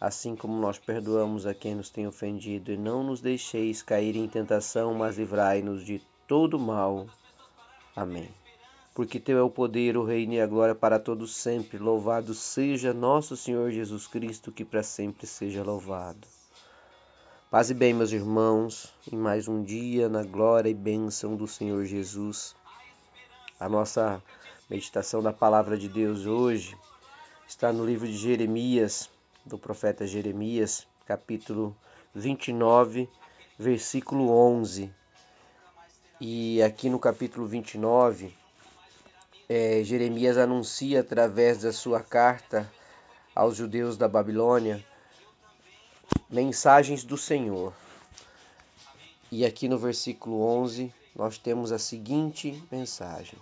assim como nós perdoamos a quem nos tem ofendido, e não nos deixeis cair em tentação, mas livrai-nos de todo mal. Amém. Porque teu é o poder, o reino e a glória para todos sempre. Louvado seja nosso Senhor Jesus Cristo, que para sempre seja louvado. Paz e bem, meus irmãos, em mais um dia na glória e bênção do Senhor Jesus. A nossa meditação da palavra de Deus hoje está no livro de Jeremias, do profeta Jeremias, capítulo 29, versículo 11. E aqui no capítulo 29, é, Jeremias anuncia através da sua carta aos judeus da Babilônia mensagens do Senhor. E aqui no versículo 11 nós temos a seguinte mensagem: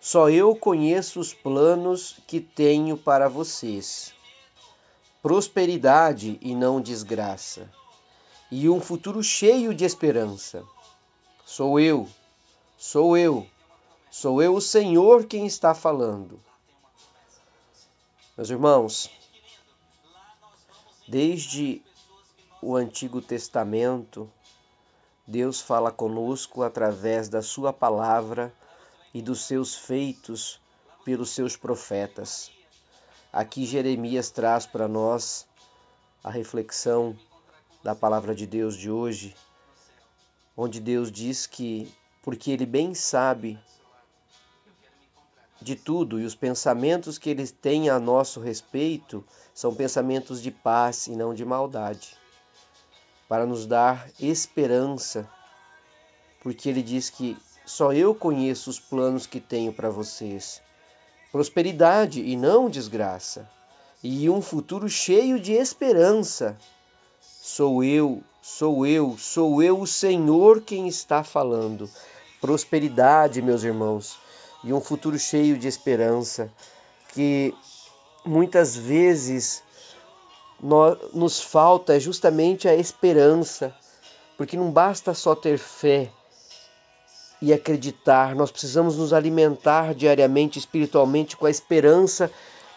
Só eu conheço os planos que tenho para vocês prosperidade e não desgraça, e um futuro cheio de esperança. Sou eu, sou eu, sou eu o Senhor quem está falando. Meus irmãos, desde o Antigo Testamento, Deus fala conosco através da Sua palavra e dos seus feitos pelos seus profetas. Aqui Jeremias traz para nós a reflexão da palavra de Deus de hoje, onde Deus diz que, porque Ele bem sabe de tudo e os pensamentos que Ele tem a nosso respeito são pensamentos de paz e não de maldade, para nos dar esperança, porque Ele diz que só eu conheço os planos que tenho para vocês prosperidade e não desgraça, e um futuro cheio de esperança. Sou eu, sou eu, sou eu o Senhor quem está falando. Prosperidade, meus irmãos, e um futuro cheio de esperança, que muitas vezes nos falta justamente a esperança, porque não basta só ter fé, e acreditar. Nós precisamos nos alimentar diariamente, espiritualmente, com a esperança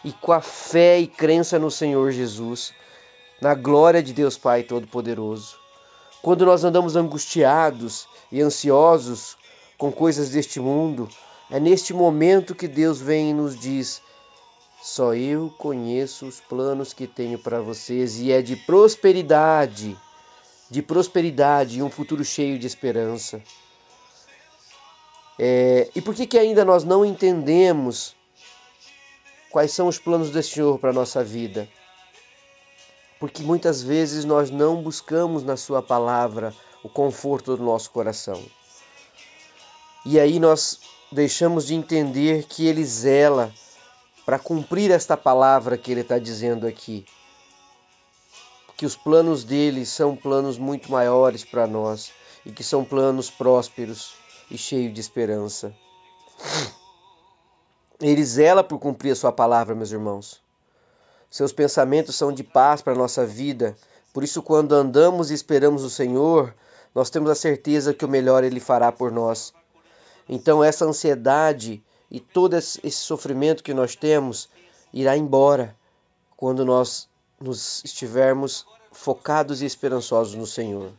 e com a fé e crença no Senhor Jesus, na glória de Deus Pai Todo-Poderoso. Quando nós andamos angustiados e ansiosos com coisas deste mundo, é neste momento que Deus vem e nos diz: Só eu conheço os planos que tenho para vocês e é de prosperidade, de prosperidade e um futuro cheio de esperança. É, e por que, que ainda nós não entendemos quais são os planos do Senhor para a nossa vida? Porque muitas vezes nós não buscamos na Sua palavra o conforto do nosso coração. E aí nós deixamos de entender que Ele zela para cumprir esta palavra que Ele está dizendo aqui. Que os planos dele são planos muito maiores para nós e que são planos prósperos e cheio de esperança. Ele zela por cumprir a sua palavra, meus irmãos. Seus pensamentos são de paz para a nossa vida. Por isso, quando andamos e esperamos o Senhor, nós temos a certeza que o melhor Ele fará por nós. Então, essa ansiedade e todo esse sofrimento que nós temos irá embora quando nós nos estivermos focados e esperançosos no Senhor.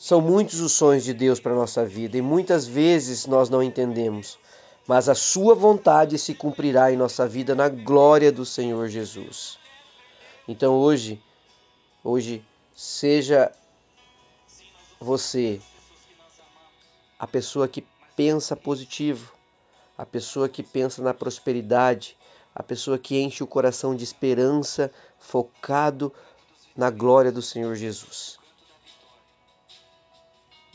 São muitos os sonhos de Deus para a nossa vida e muitas vezes nós não entendemos, mas a Sua vontade se cumprirá em nossa vida na glória do Senhor Jesus. Então hoje, hoje, seja você a pessoa que pensa positivo, a pessoa que pensa na prosperidade, a pessoa que enche o coração de esperança, focado na glória do Senhor Jesus.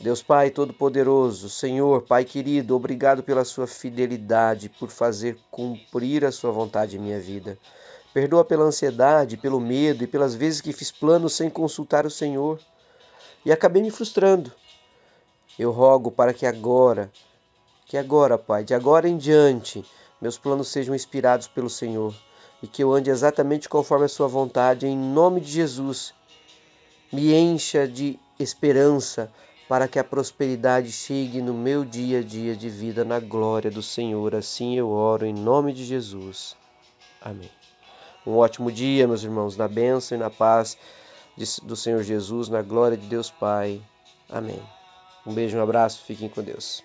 Deus Pai Todo-Poderoso, Senhor, Pai querido, obrigado pela sua fidelidade, por fazer cumprir a sua vontade em minha vida. Perdoa pela ansiedade, pelo medo e pelas vezes que fiz planos sem consultar o Senhor e acabei me frustrando. Eu rogo para que agora, que agora, Pai, de agora em diante, meus planos sejam inspirados pelo Senhor e que eu ande exatamente conforme a Sua vontade, em nome de Jesus. Me encha de esperança para que a prosperidade chegue no meu dia a dia de vida na glória do Senhor. Assim eu oro em nome de Jesus. Amém. Um ótimo dia, meus irmãos, na bênção e na paz do Senhor Jesus, na glória de Deus Pai. Amém. Um beijo, um abraço, fiquem com Deus.